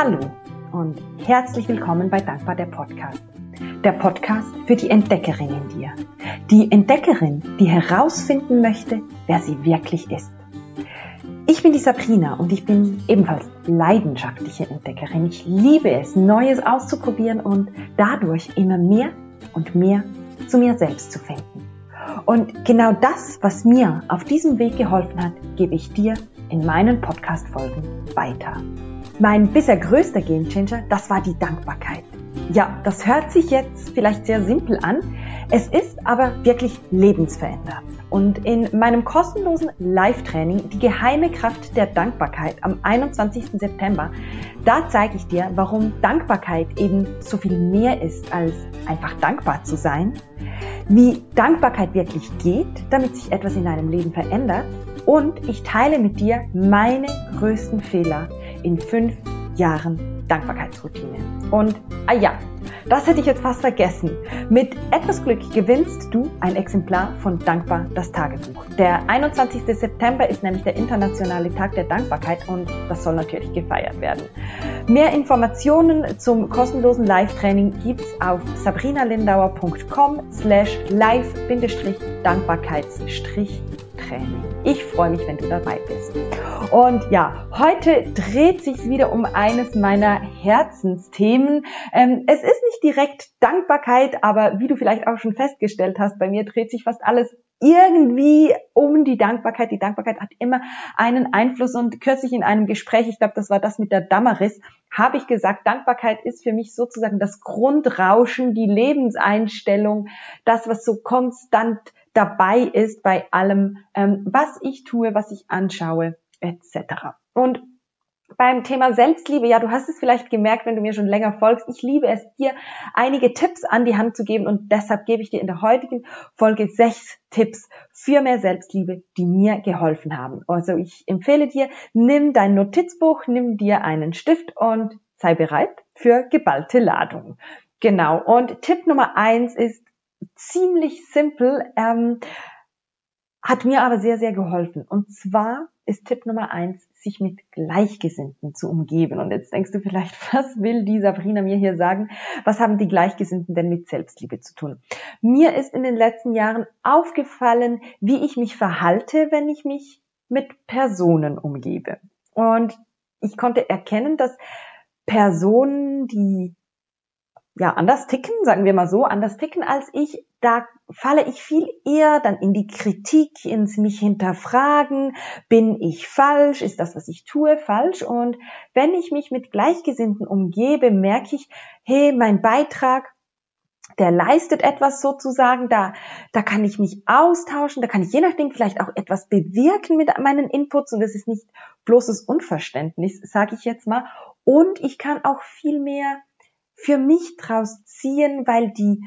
Hallo und herzlich willkommen bei Dankbar der Podcast. Der Podcast für die Entdeckerin in dir. Die Entdeckerin, die herausfinden möchte, wer sie wirklich ist. Ich bin die Sabrina und ich bin ebenfalls leidenschaftliche Entdeckerin. Ich liebe es, Neues auszuprobieren und dadurch immer mehr und mehr zu mir selbst zu finden. Und genau das, was mir auf diesem Weg geholfen hat, gebe ich dir in meinen Podcast-Folgen weiter. Mein bisher größter Gamechanger, das war die Dankbarkeit. Ja, das hört sich jetzt vielleicht sehr simpel an. Es ist aber wirklich lebensverändernd. Und in meinem kostenlosen Live-Training Die geheime Kraft der Dankbarkeit am 21. September, da zeige ich dir, warum Dankbarkeit eben so viel mehr ist, als einfach dankbar zu sein, wie Dankbarkeit wirklich geht, damit sich etwas in deinem Leben verändert und ich teile mit dir meine größten Fehler in fünf Jahren Dankbarkeitsroutine. Und, ah ja, das hätte ich jetzt fast vergessen. Mit etwas Glück gewinnst du ein Exemplar von Dankbar das Tagebuch. Der 21. September ist nämlich der internationale Tag der Dankbarkeit und das soll natürlich gefeiert werden. Mehr Informationen zum kostenlosen Live-Training gibt's auf sabrinalindauer.com slash live-dankbarkeits- Training. Ich freue mich, wenn du dabei bist. Und ja, heute dreht sich wieder um eines meiner Herzensthemen. Ähm, es ist nicht direkt Dankbarkeit, aber wie du vielleicht auch schon festgestellt hast, bei mir dreht sich fast alles irgendwie um die Dankbarkeit. Die Dankbarkeit hat immer einen Einfluss und kürzlich in einem Gespräch, ich glaube, das war das mit der Damaris, habe ich gesagt, Dankbarkeit ist für mich sozusagen das Grundrauschen, die Lebenseinstellung, das, was so konstant dabei ist bei allem, ähm, was ich tue, was ich anschaue, etc. Und beim Thema Selbstliebe, ja, du hast es vielleicht gemerkt, wenn du mir schon länger folgst. Ich liebe es, dir einige Tipps an die Hand zu geben und deshalb gebe ich dir in der heutigen Folge sechs Tipps für mehr Selbstliebe, die mir geholfen haben. Also ich empfehle dir, nimm dein Notizbuch, nimm dir einen Stift und sei bereit für geballte Ladung. Genau. Und Tipp Nummer eins ist, ziemlich simpel, ähm, hat mir aber sehr, sehr geholfen. Und zwar ist Tipp Nummer eins, sich mit Gleichgesinnten zu umgeben. Und jetzt denkst du vielleicht, was will die Sabrina mir hier sagen? Was haben die Gleichgesinnten denn mit Selbstliebe zu tun? Mir ist in den letzten Jahren aufgefallen, wie ich mich verhalte, wenn ich mich mit Personen umgebe. Und ich konnte erkennen, dass Personen, die ja, anders ticken, sagen wir mal so, anders ticken als ich, da falle ich viel eher dann in die Kritik, ins mich hinterfragen, bin ich falsch, ist das, was ich tue, falsch? Und wenn ich mich mit Gleichgesinnten umgebe, merke ich, hey, mein Beitrag, der leistet etwas sozusagen, da, da kann ich mich austauschen, da kann ich je nachdem vielleicht auch etwas bewirken mit meinen Inputs und das ist nicht bloßes Unverständnis, sage ich jetzt mal. Und ich kann auch viel mehr für mich draus ziehen, weil die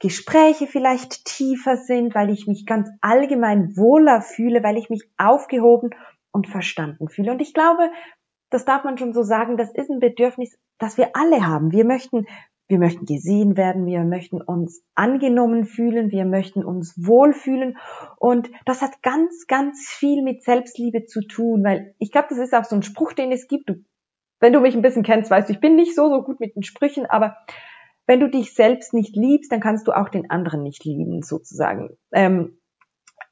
Gespräche vielleicht tiefer sind, weil ich mich ganz allgemein wohler fühle, weil ich mich aufgehoben und verstanden fühle. Und ich glaube, das darf man schon so sagen, das ist ein Bedürfnis, das wir alle haben. Wir möchten, wir möchten gesehen werden, wir möchten uns angenommen fühlen, wir möchten uns wohlfühlen. Und das hat ganz, ganz viel mit Selbstliebe zu tun, weil ich glaube, das ist auch so ein Spruch, den es gibt. Du wenn du mich ein bisschen kennst, weißt du, ich bin nicht so, so gut mit den Sprüchen, aber wenn du dich selbst nicht liebst, dann kannst du auch den anderen nicht lieben, sozusagen. Ähm,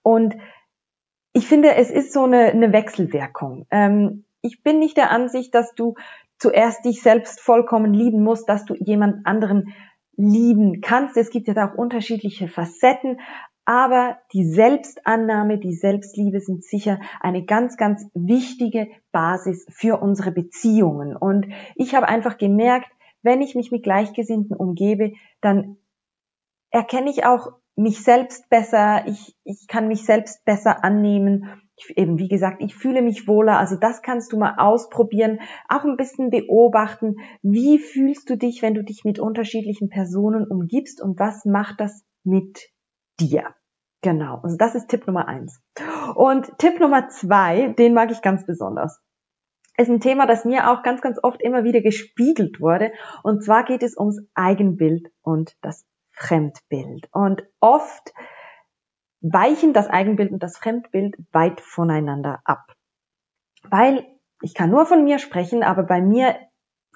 und ich finde, es ist so eine, eine Wechselwirkung. Ähm, ich bin nicht der Ansicht, dass du zuerst dich selbst vollkommen lieben musst, dass du jemand anderen lieben kannst. Es gibt ja auch unterschiedliche Facetten, aber die Selbstannahme, die Selbstliebe sind sicher eine ganz, ganz wichtige Basis für unsere Beziehungen. Und ich habe einfach gemerkt, wenn ich mich mit Gleichgesinnten umgebe, dann erkenne ich auch mich selbst besser, ich, ich kann mich selbst besser annehmen. Ich, eben, wie gesagt, ich fühle mich wohler. Also das kannst du mal ausprobieren, auch ein bisschen beobachten. Wie fühlst du dich, wenn du dich mit unterschiedlichen Personen umgibst und was macht das mit dir? Genau, also das ist Tipp Nummer eins. Und Tipp Nummer zwei, den mag ich ganz besonders. Ist ein Thema, das mir auch ganz, ganz oft immer wieder gespiegelt wurde. Und zwar geht es ums Eigenbild und das Fremdbild. Und oft weichen das Eigenbild und das Fremdbild weit voneinander ab. Weil, ich kann nur von mir sprechen, aber bei mir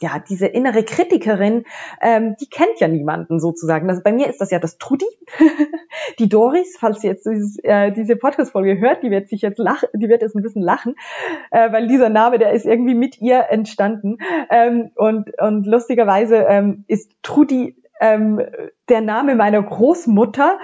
ja, diese innere Kritikerin, ähm, die kennt ja niemanden sozusagen. Also bei mir ist das ja das Trudi, die Doris, falls sie jetzt dieses, äh, diese Podcast-Folge hört, die wird sich jetzt lachen, die wird jetzt ein bisschen lachen, äh, weil dieser Name, der ist irgendwie mit ihr entstanden. Ähm, und, und lustigerweise ähm, ist Trudi ähm, der Name meiner Großmutter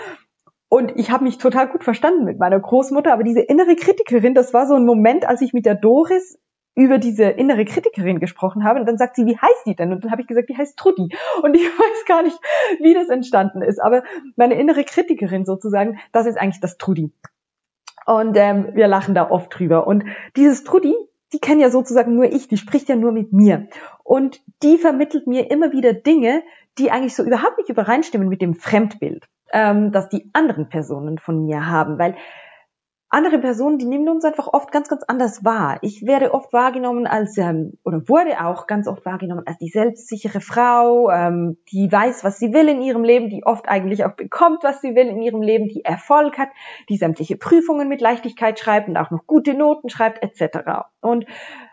und ich habe mich total gut verstanden mit meiner Großmutter, aber diese innere Kritikerin, das war so ein Moment, als ich mit der Doris über diese innere Kritikerin gesprochen habe und dann sagt sie, wie heißt die denn? Und dann habe ich gesagt, die heißt Trudi. Und ich weiß gar nicht, wie das entstanden ist. Aber meine innere Kritikerin sozusagen, das ist eigentlich das Trudi. Und ähm, wir lachen da oft drüber. Und dieses Trudi, die kenne ja sozusagen nur ich, die spricht ja nur mit mir. Und die vermittelt mir immer wieder Dinge, die eigentlich so überhaupt nicht übereinstimmen mit dem Fremdbild, ähm, das die anderen Personen von mir haben. Weil andere Personen, die nehmen uns einfach oft ganz, ganz anders wahr. Ich werde oft wahrgenommen als, ähm, oder wurde auch ganz oft wahrgenommen als die selbstsichere Frau, ähm, die weiß, was sie will in ihrem Leben, die oft eigentlich auch bekommt, was sie will in ihrem Leben, die Erfolg hat, die sämtliche Prüfungen mit Leichtigkeit schreibt und auch noch gute Noten schreibt, etc. Und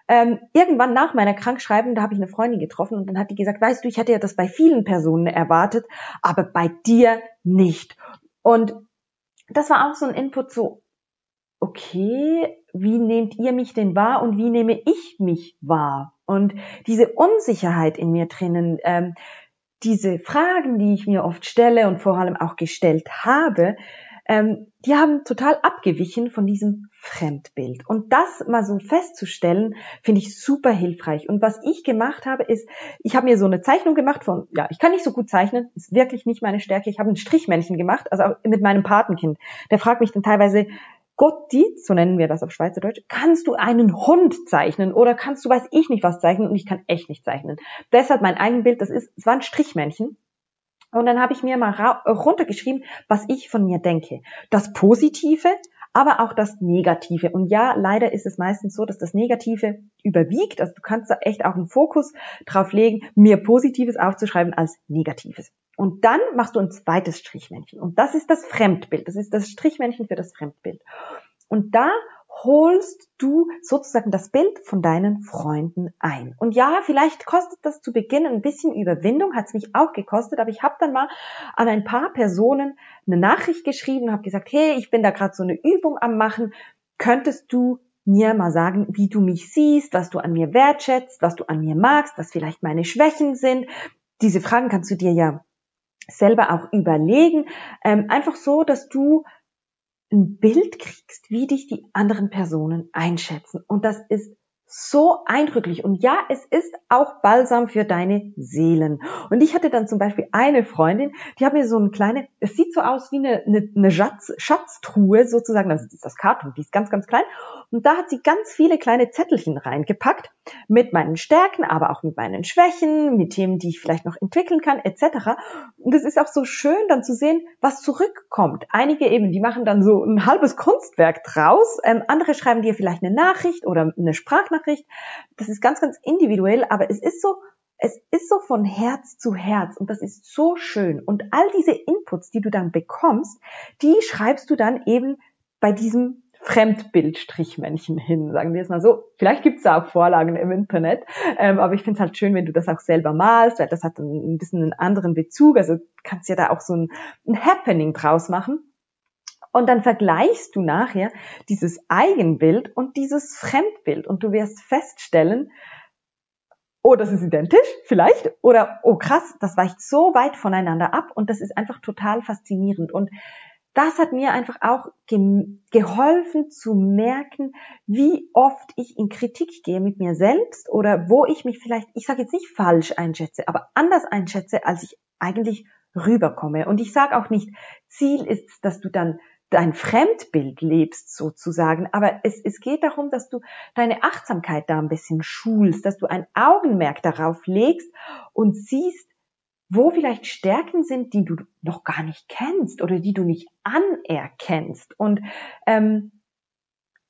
ähm, irgendwann nach meiner Krankschreibung, da habe ich eine Freundin getroffen und dann hat die gesagt, weißt du, ich hatte ja das bei vielen Personen erwartet, aber bei dir nicht. Und das war auch so ein Input so, okay, wie nehmt ihr mich denn wahr und wie nehme ich mich wahr? Und diese Unsicherheit in mir drinnen, ähm, diese Fragen, die ich mir oft stelle und vor allem auch gestellt habe, ähm, die haben total abgewichen von diesem Fremdbild. Und das mal so festzustellen, finde ich super hilfreich. Und was ich gemacht habe, ist, ich habe mir so eine Zeichnung gemacht von, ja, ich kann nicht so gut zeichnen, ist wirklich nicht meine Stärke. Ich habe ein Strichmännchen gemacht, also mit meinem Patenkind. Der fragt mich dann teilweise, Gotti, so nennen wir das auf Schweizerdeutsch, kannst du einen Hund zeichnen oder kannst du weiß ich nicht was zeichnen und ich kann echt nicht zeichnen. Deshalb mein Eigenbild, das ist, es war ein Strichmännchen. Und dann habe ich mir mal runtergeschrieben, was ich von mir denke. Das Positive, aber auch das Negative. Und ja, leider ist es meistens so, dass das Negative überwiegt. Also du kannst da echt auch einen Fokus drauf legen, mir Positives aufzuschreiben als Negatives. Und dann machst du ein zweites Strichmännchen. Und das ist das Fremdbild. Das ist das Strichmännchen für das Fremdbild. Und da holst du sozusagen das Bild von deinen Freunden ein. Und ja, vielleicht kostet das zu Beginn ein bisschen Überwindung, hat es mich auch gekostet, aber ich habe dann mal an ein paar Personen eine Nachricht geschrieben, habe gesagt, hey, ich bin da gerade so eine Übung am machen, könntest du mir mal sagen, wie du mich siehst, was du an mir wertschätzt, was du an mir magst, was vielleicht meine Schwächen sind. Diese Fragen kannst du dir ja selber auch überlegen. Ähm, einfach so, dass du ein Bild kriegst, wie dich die anderen Personen einschätzen. Und das ist so eindrücklich. Und ja, es ist auch Balsam für deine Seelen. Und ich hatte dann zum Beispiel eine Freundin, die hat mir so eine kleine, es sieht so aus wie eine, eine, eine Schatz, Schatztruhe sozusagen, das ist das Karton, die ist ganz, ganz klein. Und da hat sie ganz viele kleine Zettelchen reingepackt mit meinen Stärken, aber auch mit meinen Schwächen, mit Themen, die ich vielleicht noch entwickeln kann, etc. Und es ist auch so schön dann zu sehen, was zurückkommt. Einige eben, die machen dann so ein halbes Kunstwerk draus, ähm, andere schreiben dir vielleicht eine Nachricht oder eine Sprachnachricht. Das ist ganz, ganz individuell, aber es ist so, es ist so von Herz zu Herz und das ist so schön. Und all diese Inputs, die du dann bekommst, die schreibst du dann eben bei diesem Fremdbildstrichmännchen hin, sagen wir es mal so. Vielleicht gibt es da auch Vorlagen im Internet, ähm, aber ich finde es halt schön, wenn du das auch selber malst, weil das hat ein, bisschen einen anderen Bezug. Also kannst ja da auch so ein, ein Happening draus machen. Und dann vergleichst du nachher dieses Eigenbild und dieses Fremdbild und du wirst feststellen, oh, das ist identisch, vielleicht, oder oh krass, das weicht so weit voneinander ab und das ist einfach total faszinierend. Und das hat mir einfach auch ge geholfen zu merken, wie oft ich in Kritik gehe mit mir selbst oder wo ich mich vielleicht, ich sage jetzt nicht falsch einschätze, aber anders einschätze, als ich eigentlich rüberkomme. Und ich sage auch nicht, Ziel ist, dass du dann dein Fremdbild lebst sozusagen, aber es, es geht darum, dass du deine Achtsamkeit da ein bisschen schulst, dass du ein Augenmerk darauf legst und siehst, wo vielleicht Stärken sind, die du noch gar nicht kennst oder die du nicht anerkennst. Und ähm,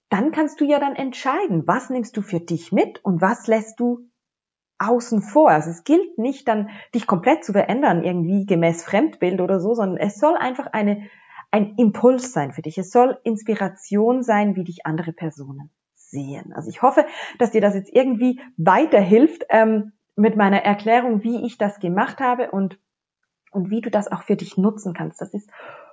dann kannst du ja dann entscheiden, was nimmst du für dich mit und was lässt du außen vor. Also es gilt nicht dann, dich komplett zu verändern, irgendwie gemäß Fremdbild oder so, sondern es soll einfach eine, ein Impuls sein für dich. Es soll Inspiration sein, wie dich andere Personen sehen. Also ich hoffe, dass dir das jetzt irgendwie weiterhilft. Ähm, mit meiner Erklärung, wie ich das gemacht habe und, und wie du das auch für dich nutzen kannst. Das ist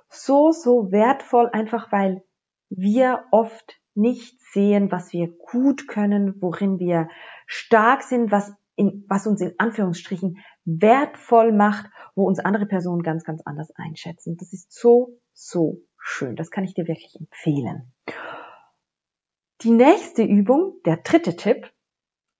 so, so wertvoll, einfach weil wir oft nicht sehen, was wir gut können, worin wir stark sind, was, in, was uns in Anführungsstrichen wertvoll macht, wo uns andere Personen ganz, ganz anders einschätzen. Das ist so, so schön. Das kann ich dir wirklich empfehlen. Die nächste Übung, der dritte Tipp,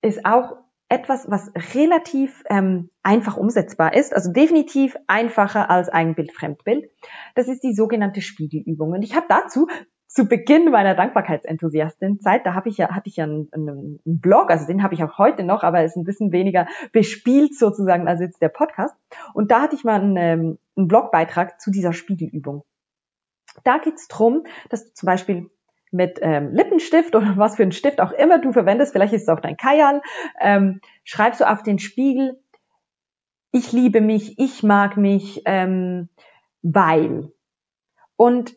ist auch etwas, was relativ ähm, einfach umsetzbar ist, also definitiv einfacher als Eigenbild, Fremdbild. Das ist die sogenannte Spiegelübung. Und ich habe dazu zu Beginn meiner Dankbarkeitsenthusiastin-Zeit, da habe ich ja, hatte ich ja einen, einen, einen Blog, also den habe ich auch heute noch, aber ist ein bisschen weniger bespielt sozusagen als jetzt der Podcast. Und da hatte ich mal einen, ähm, einen Blogbeitrag zu dieser Spiegelübung. Da geht's drum, dass du zum Beispiel mit ähm, Lippenstift oder was für einen Stift auch immer du verwendest, vielleicht ist es auch dein Kajal, ähm, schreibst du auf den Spiegel, ich liebe mich, ich mag mich, ähm, weil. Und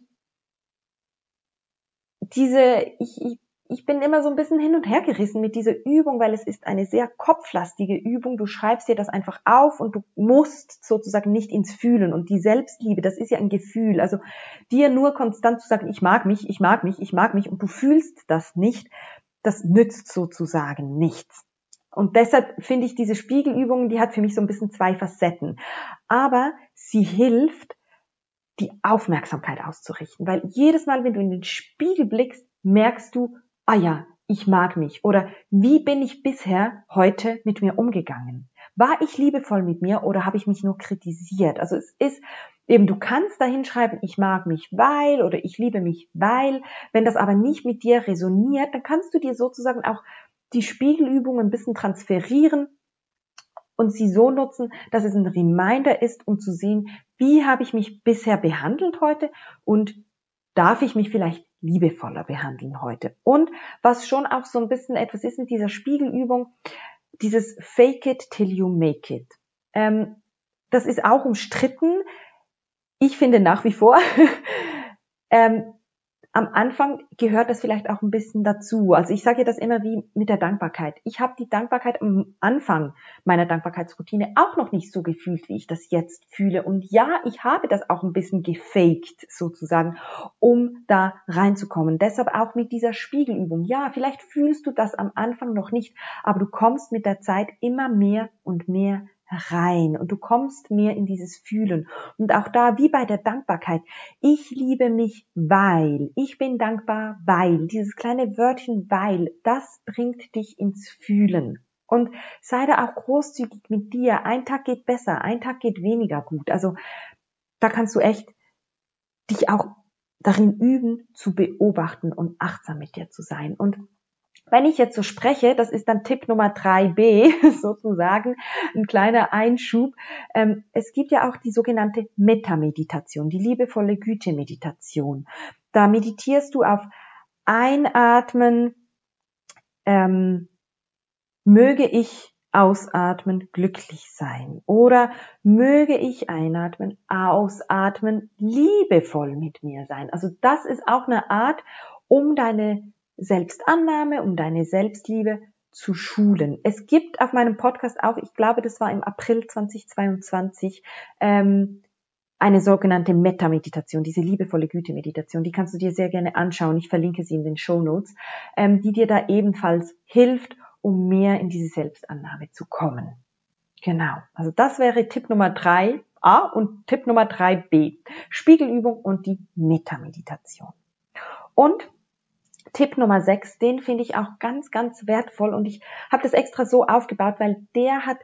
diese, ich, ich ich bin immer so ein bisschen hin und her gerissen mit dieser Übung, weil es ist eine sehr kopflastige Übung. Du schreibst dir das einfach auf und du musst sozusagen nicht ins Fühlen. Und die Selbstliebe, das ist ja ein Gefühl. Also dir nur konstant zu sagen, ich mag mich, ich mag mich, ich mag mich und du fühlst das nicht, das nützt sozusagen nichts. Und deshalb finde ich diese Spiegelübung, die hat für mich so ein bisschen zwei Facetten. Aber sie hilft, die Aufmerksamkeit auszurichten. Weil jedes Mal, wenn du in den Spiegel blickst, merkst du, ah ja, ich mag mich oder wie bin ich bisher heute mit mir umgegangen? War ich liebevoll mit mir oder habe ich mich nur kritisiert? Also es ist eben, du kannst da hinschreiben, ich mag mich weil oder ich liebe mich weil. Wenn das aber nicht mit dir resoniert, dann kannst du dir sozusagen auch die Spiegelübung ein bisschen transferieren und sie so nutzen, dass es ein Reminder ist, um zu sehen, wie habe ich mich bisher behandelt heute und darf ich mich vielleicht liebevoller behandeln heute. Und was schon auch so ein bisschen etwas ist mit dieser Spiegelübung, dieses Fake it till you make it. Ähm, das ist auch umstritten. Ich finde nach wie vor, ähm, am Anfang gehört das vielleicht auch ein bisschen dazu. Also ich sage das immer wie mit der Dankbarkeit. Ich habe die Dankbarkeit am Anfang meiner Dankbarkeitsroutine auch noch nicht so gefühlt, wie ich das jetzt fühle. Und ja, ich habe das auch ein bisschen gefaked sozusagen, um da reinzukommen. Deshalb auch mit dieser Spiegelübung. Ja, vielleicht fühlst du das am Anfang noch nicht, aber du kommst mit der Zeit immer mehr und mehr rein und du kommst mehr in dieses Fühlen. Und auch da, wie bei der Dankbarkeit, ich liebe mich, weil, ich bin dankbar, weil, dieses kleine Wörtchen weil, das bringt dich ins Fühlen. Und sei da auch großzügig mit dir. Ein Tag geht besser, ein Tag geht weniger gut. Also da kannst du echt dich auch darin üben, zu beobachten und achtsam mit dir zu sein. Und wenn ich jetzt so spreche, das ist dann Tipp Nummer 3b sozusagen, ein kleiner Einschub. Ähm, es gibt ja auch die sogenannte Metameditation, die liebevolle Güte-Meditation. Da meditierst du auf Einatmen, ähm, möge ich ausatmen, glücklich sein. Oder möge ich einatmen, ausatmen, liebevoll mit mir sein. Also das ist auch eine Art, um deine Selbstannahme, um deine Selbstliebe zu schulen. Es gibt auf meinem Podcast auch, ich glaube, das war im April 2022, ähm, eine sogenannte Metta-Meditation, diese liebevolle Güte-Meditation. Die kannst du dir sehr gerne anschauen. Ich verlinke sie in den Show Notes, ähm, die dir da ebenfalls hilft, um mehr in diese Selbstannahme zu kommen. Genau. Also das wäre Tipp Nummer drei A und Tipp Nummer drei B. Spiegelübung und die Metta-Meditation. Und Tipp Nummer 6, den finde ich auch ganz, ganz wertvoll und ich habe das extra so aufgebaut, weil der hat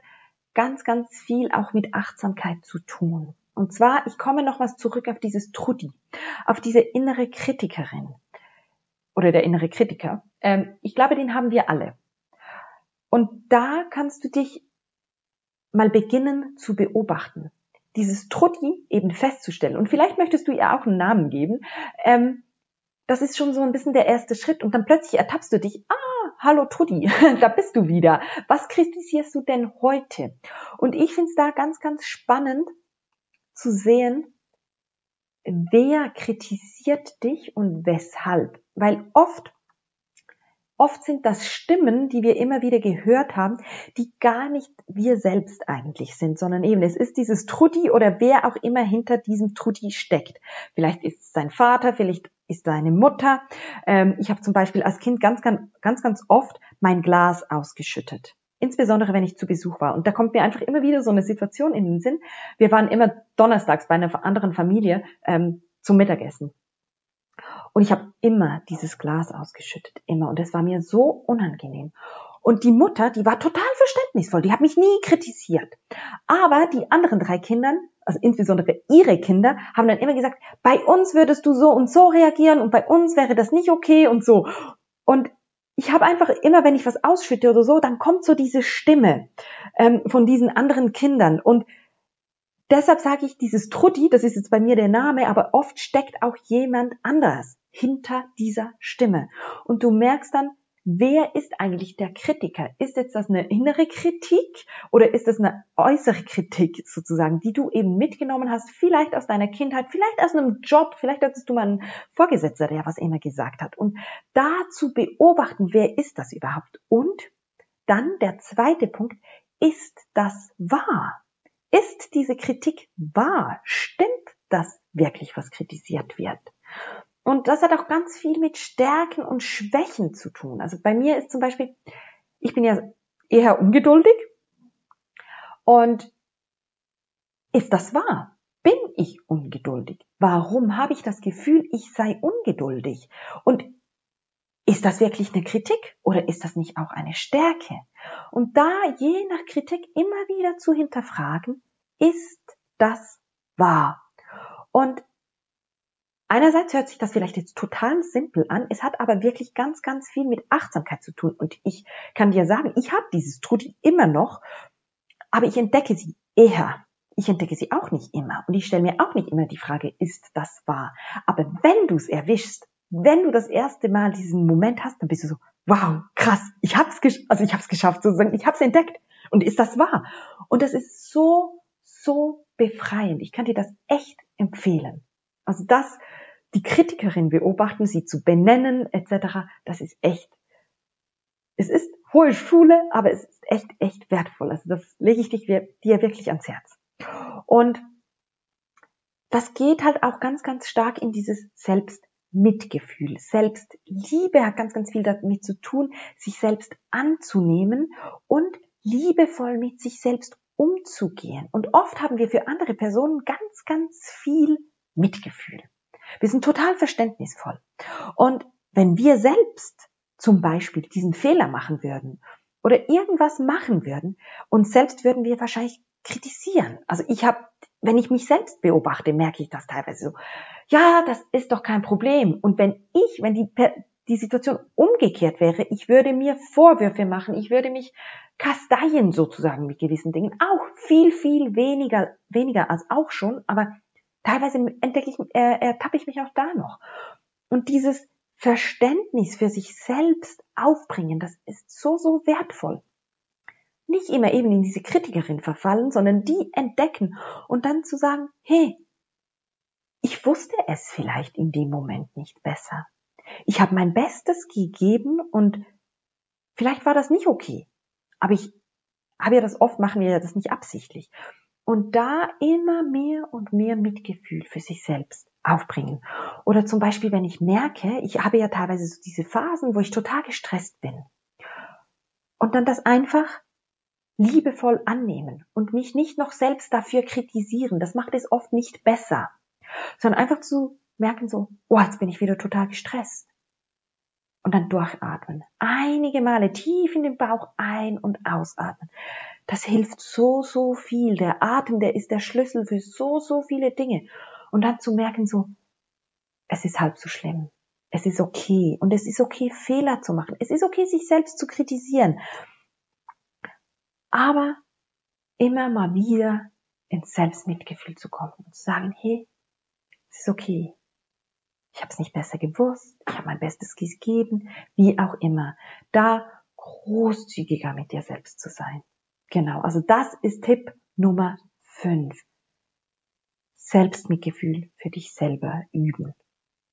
ganz, ganz viel auch mit Achtsamkeit zu tun. Und zwar, ich komme noch was zurück auf dieses Trudi, auf diese innere Kritikerin oder der innere Kritiker. Ähm, ich glaube, den haben wir alle. Und da kannst du dich mal beginnen zu beobachten. Dieses Trudi eben festzustellen. Und vielleicht möchtest du ihr auch einen Namen geben. Ähm, das ist schon so ein bisschen der erste Schritt und dann plötzlich ertappst du dich, ah, hallo Tudi, da bist du wieder. Was kritisierst du denn heute? Und ich finde es da ganz, ganz spannend zu sehen, wer kritisiert dich und weshalb. Weil oft Oft sind das Stimmen, die wir immer wieder gehört haben, die gar nicht wir selbst eigentlich sind, sondern eben es ist dieses Trudi oder wer auch immer hinter diesem Trudi steckt. Vielleicht ist es sein Vater, vielleicht ist seine Mutter. Ähm, ich habe zum Beispiel als Kind ganz, ganz, ganz, ganz oft mein Glas ausgeschüttet. Insbesondere wenn ich zu Besuch war. Und da kommt mir einfach immer wieder so eine Situation in den Sinn. Wir waren immer donnerstags bei einer anderen Familie ähm, zum Mittagessen. Und ich habe immer dieses Glas ausgeschüttet, immer. Und es war mir so unangenehm. Und die Mutter, die war total verständnisvoll, die hat mich nie kritisiert. Aber die anderen drei Kindern, also insbesondere ihre Kinder, haben dann immer gesagt, bei uns würdest du so und so reagieren und bei uns wäre das nicht okay und so. Und ich habe einfach immer, wenn ich was ausschütte oder so, dann kommt so diese Stimme ähm, von diesen anderen Kindern. Und deshalb sage ich, dieses Trutti, das ist jetzt bei mir der Name, aber oft steckt auch jemand anders hinter dieser Stimme. Und du merkst dann, wer ist eigentlich der Kritiker? Ist jetzt das eine innere Kritik oder ist das eine äußere Kritik sozusagen, die du eben mitgenommen hast, vielleicht aus deiner Kindheit, vielleicht aus einem Job, vielleicht hattest du mal einen Vorgesetzter, der was immer gesagt hat. Und da zu beobachten, wer ist das überhaupt? Und dann der zweite Punkt, ist das wahr? Ist diese Kritik wahr? Stimmt das wirklich, was kritisiert wird? Und das hat auch ganz viel mit Stärken und Schwächen zu tun. Also bei mir ist zum Beispiel, ich bin ja eher ungeduldig. Und ist das wahr? Bin ich ungeduldig? Warum habe ich das Gefühl, ich sei ungeduldig? Und ist das wirklich eine Kritik oder ist das nicht auch eine Stärke? Und da je nach Kritik immer wieder zu hinterfragen, ist das wahr? Und Einerseits hört sich das vielleicht jetzt total simpel an, es hat aber wirklich ganz, ganz viel mit Achtsamkeit zu tun. Und ich kann dir sagen, ich habe dieses Trudi immer noch, aber ich entdecke sie eher. Ich entdecke sie auch nicht immer. Und ich stelle mir auch nicht immer die Frage, ist das wahr? Aber wenn du es erwischst, wenn du das erste Mal diesen Moment hast, dann bist du so, wow, krass, ich hab's, also ich hab's geschafft, sozusagen, ich hab's entdeckt. Und ist das wahr? Und das ist so, so befreiend. Ich kann dir das echt empfehlen. Also das, die Kritikerin beobachten, sie zu benennen etc., das ist echt, es ist hohe Schule, aber es ist echt, echt wertvoll. Also das lege ich dir, wirklich ans Herz. Und das geht halt auch ganz, ganz stark in dieses Selbstmitgefühl. Selbstliebe hat ganz, ganz viel damit zu tun, sich selbst anzunehmen und liebevoll mit sich selbst umzugehen. Und oft haben wir für andere Personen ganz, ganz viel Mitgefühl. Wir sind total verständnisvoll. Und wenn wir selbst zum Beispiel diesen Fehler machen würden oder irgendwas machen würden, uns selbst würden wir wahrscheinlich kritisieren. Also ich habe, wenn ich mich selbst beobachte, merke ich das teilweise so. Ja, das ist doch kein Problem. Und wenn ich, wenn die, die Situation umgekehrt wäre, ich würde mir Vorwürfe machen, ich würde mich kasteien sozusagen mit gewissen Dingen. Auch viel, viel weniger, weniger als auch schon, aber teilweise entdecke ich, äh, ertappe ich mich auch da noch. Und dieses Verständnis für sich selbst aufbringen, das ist so, so wertvoll. Nicht immer eben in diese Kritikerin verfallen, sondern die entdecken und dann zu sagen, hey, ich wusste es vielleicht in dem Moment nicht besser. Ich habe mein Bestes gegeben und vielleicht war das nicht okay. Aber ich habe ja das oft, machen wir ja das nicht absichtlich und da immer mehr und mehr Mitgefühl für sich selbst aufbringen. Oder zum Beispiel, wenn ich merke, ich habe ja teilweise so diese Phasen, wo ich total gestresst bin. Und dann das einfach liebevoll annehmen und mich nicht noch selbst dafür kritisieren. Das macht es oft nicht besser. Sondern einfach zu merken so, oh, jetzt bin ich wieder total gestresst. Und dann durchatmen. Einige Male tief in den Bauch ein- und ausatmen. Das hilft so, so viel. Der Atem, der ist der Schlüssel für so, so viele Dinge. Und dann zu merken so, es ist halb so schlimm. Es ist okay. Und es ist okay, Fehler zu machen. Es ist okay, sich selbst zu kritisieren. Aber immer mal wieder ins Selbstmitgefühl zu kommen und zu sagen, hey, es ist okay. Ich habe es nicht besser gewusst. Ich habe mein Bestes gegeben. Wie auch immer. Da großzügiger mit dir selbst zu sein. Genau, also das ist Tipp Nummer 5. Selbstmitgefühl für dich selber üben.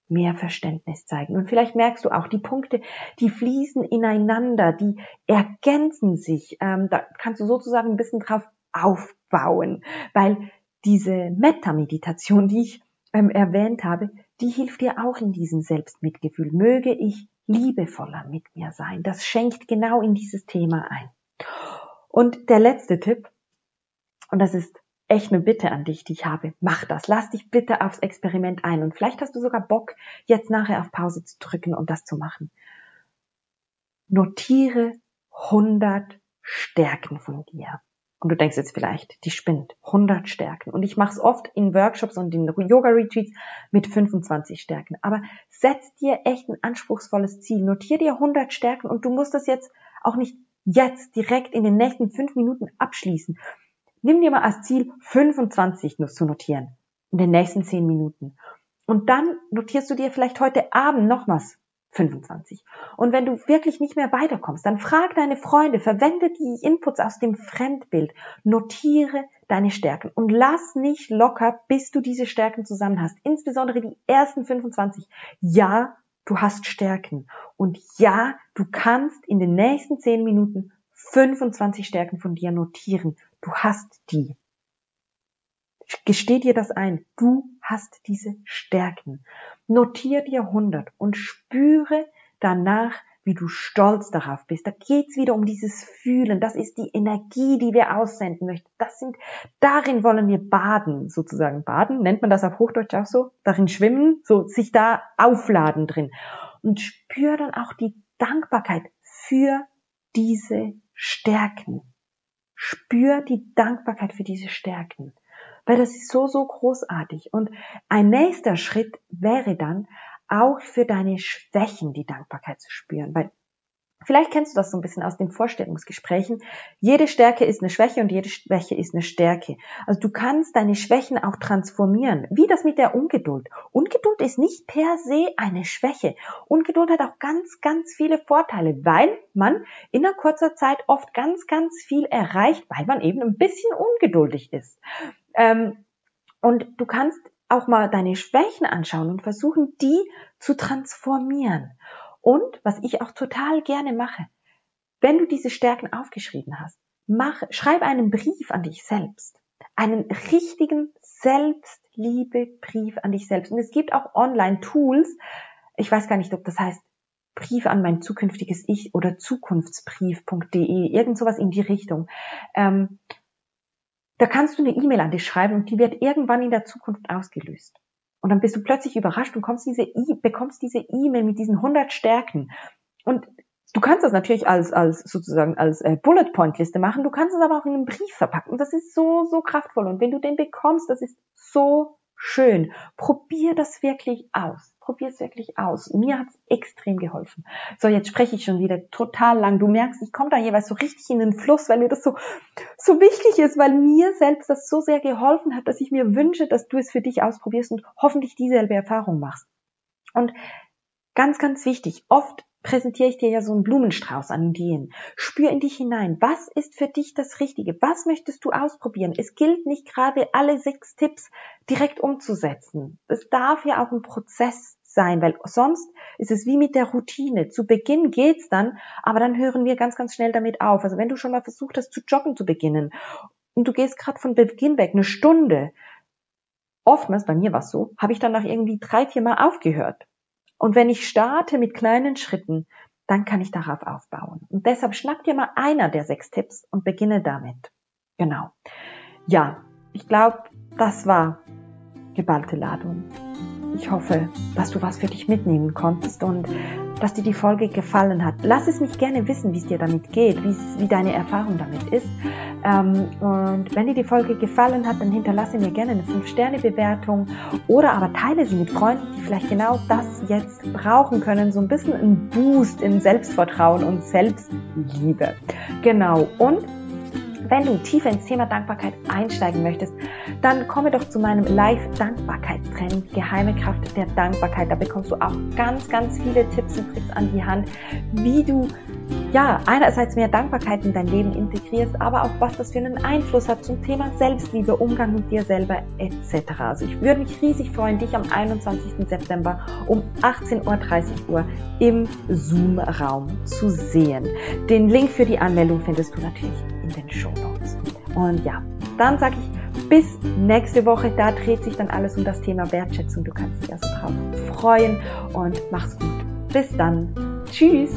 mehr Verständnis zeigen. Und vielleicht merkst du auch, die Punkte, die fließen ineinander, die ergänzen sich. Ähm, da kannst du sozusagen ein bisschen drauf aufbauen, weil diese Metta-Meditation, die ich ähm, erwähnt habe, die hilft dir auch in diesem Selbstmitgefühl. Möge ich liebevoller mit mir sein. Das schenkt genau in dieses Thema ein. Und der letzte Tipp, und das ist echt eine Bitte an dich, die ich habe. Mach das. Lass dich bitte aufs Experiment ein. Und vielleicht hast du sogar Bock, jetzt nachher auf Pause zu drücken und das zu machen. Notiere 100 Stärken von dir. Und du denkst jetzt vielleicht, die spinnt. 100 Stärken. Und ich mache es oft in Workshops und in Yoga-Retreats mit 25 Stärken. Aber setz dir echt ein anspruchsvolles Ziel. Notier dir 100 Stärken und du musst das jetzt auch nicht jetzt direkt in den nächsten fünf Minuten abschließen. Nimm dir mal als Ziel 25 nur zu notieren in den nächsten zehn Minuten. Und dann notierst du dir vielleicht heute Abend nochmals 25. Und wenn du wirklich nicht mehr weiterkommst, dann frag deine Freunde, verwende die Inputs aus dem Fremdbild, notiere deine Stärken und lass nicht locker, bis du diese Stärken zusammen hast. Insbesondere die ersten 25. Ja, du hast Stärken. Und ja, du kannst in den nächsten 10 Minuten 25 Stärken von dir notieren. Du hast die. Gesteh dir das ein. Du hast diese Stärken. Notier dir 100 und spüre danach, wie du stolz darauf bist. Da geht's wieder um dieses Fühlen. Das ist die Energie, die wir aussenden möchten. Das sind, darin wollen wir baden, sozusagen. Baden, nennt man das auf Hochdeutsch auch so? Darin schwimmen, so sich da aufladen drin. Und spür dann auch die Dankbarkeit für diese Stärken. Spür die Dankbarkeit für diese Stärken weil das ist so, so großartig. Und ein nächster Schritt wäre dann, auch für deine Schwächen die Dankbarkeit zu spüren, weil Vielleicht kennst du das so ein bisschen aus den Vorstellungsgesprächen. Jede Stärke ist eine Schwäche und jede Schwäche ist eine Stärke. Also du kannst deine Schwächen auch transformieren. Wie das mit der Ungeduld. Ungeduld ist nicht per se eine Schwäche. Ungeduld hat auch ganz, ganz viele Vorteile, weil man in einer kurzer Zeit oft ganz, ganz viel erreicht, weil man eben ein bisschen ungeduldig ist. Ähm, und du kannst auch mal deine Schwächen anschauen und versuchen, die zu transformieren. Und was ich auch total gerne mache, wenn du diese Stärken aufgeschrieben hast, mach, schreib einen Brief an dich selbst. Einen richtigen Selbstliebe-Brief an dich selbst. Und es gibt auch Online-Tools. Ich weiß gar nicht, ob das heißt Brief an mein zukünftiges Ich oder zukunftsbrief.de, irgend sowas in die Richtung. Ähm, da kannst du eine E-Mail an dich schreiben und die wird irgendwann in der Zukunft ausgelöst. Und dann bist du plötzlich überrascht und kommst diese e bekommst diese E-Mail mit diesen 100 Stärken. Und du kannst das natürlich als, als sozusagen als äh, Bullet Point Liste machen. Du kannst es aber auch in einen Brief verpacken. Das ist so, so kraftvoll. Und wenn du den bekommst, das ist so schön. Probier das wirklich aus. Probier es wirklich aus. Mir hat es extrem geholfen. So, jetzt spreche ich schon wieder total lang. Du merkst, ich komme da jeweils so richtig in den Fluss, weil mir das so, so wichtig ist, weil mir selbst das so sehr geholfen hat, dass ich mir wünsche, dass du es für dich ausprobierst und hoffentlich dieselbe Erfahrung machst. Und ganz, ganz wichtig, oft präsentiere ich dir ja so einen Blumenstrauß an Ideen. Spür in dich hinein. Was ist für dich das Richtige? Was möchtest du ausprobieren? Es gilt nicht gerade alle sechs Tipps direkt umzusetzen. Es darf ja auch ein Prozess sein, weil sonst ist es wie mit der Routine. Zu Beginn geht's dann, aber dann hören wir ganz, ganz schnell damit auf. Also wenn du schon mal versucht hast zu joggen zu beginnen und du gehst gerade von Beginn weg eine Stunde, oftmals, bei mir war es so, habe ich dann nach irgendwie drei, vier Mal aufgehört und wenn ich starte mit kleinen Schritten, dann kann ich darauf aufbauen. Und deshalb schnapp dir mal einer der sechs Tipps und beginne damit. Genau. Ja, ich glaube, das war geballte Ladung. Ich hoffe, dass du was für dich mitnehmen konntest und dass dir die Folge gefallen hat. Lass es mich gerne wissen, wie es dir damit geht, wie deine Erfahrung damit ist. Ähm, und wenn dir die Folge gefallen hat, dann hinterlasse mir gerne eine 5-Sterne-Bewertung oder aber teile sie mit Freunden, die vielleicht genau das jetzt brauchen können. So ein bisschen ein Boost in Selbstvertrauen und Selbstliebe. Genau. Und wenn du tiefer ins Thema Dankbarkeit einsteigen möchtest, dann komme doch zu meinem Live-Dankbarkeitstraining Geheime Kraft der Dankbarkeit. Da bekommst du auch ganz, ganz viele Tipps und Tricks an die Hand, wie du ja, einerseits mehr Dankbarkeit in dein Leben integrierst, aber auch was das für einen Einfluss hat zum Thema Selbstliebe, Umgang mit dir selber etc. Also ich würde mich riesig freuen, dich am 21. September um 18.30 Uhr im Zoom-Raum zu sehen. Den Link für die Anmeldung findest du natürlich in den Show Notes. Und ja, dann sage ich bis nächste Woche. Da dreht sich dann alles um das Thema Wertschätzung. Du kannst dich also drauf freuen und mach's gut. Bis dann. Tschüss.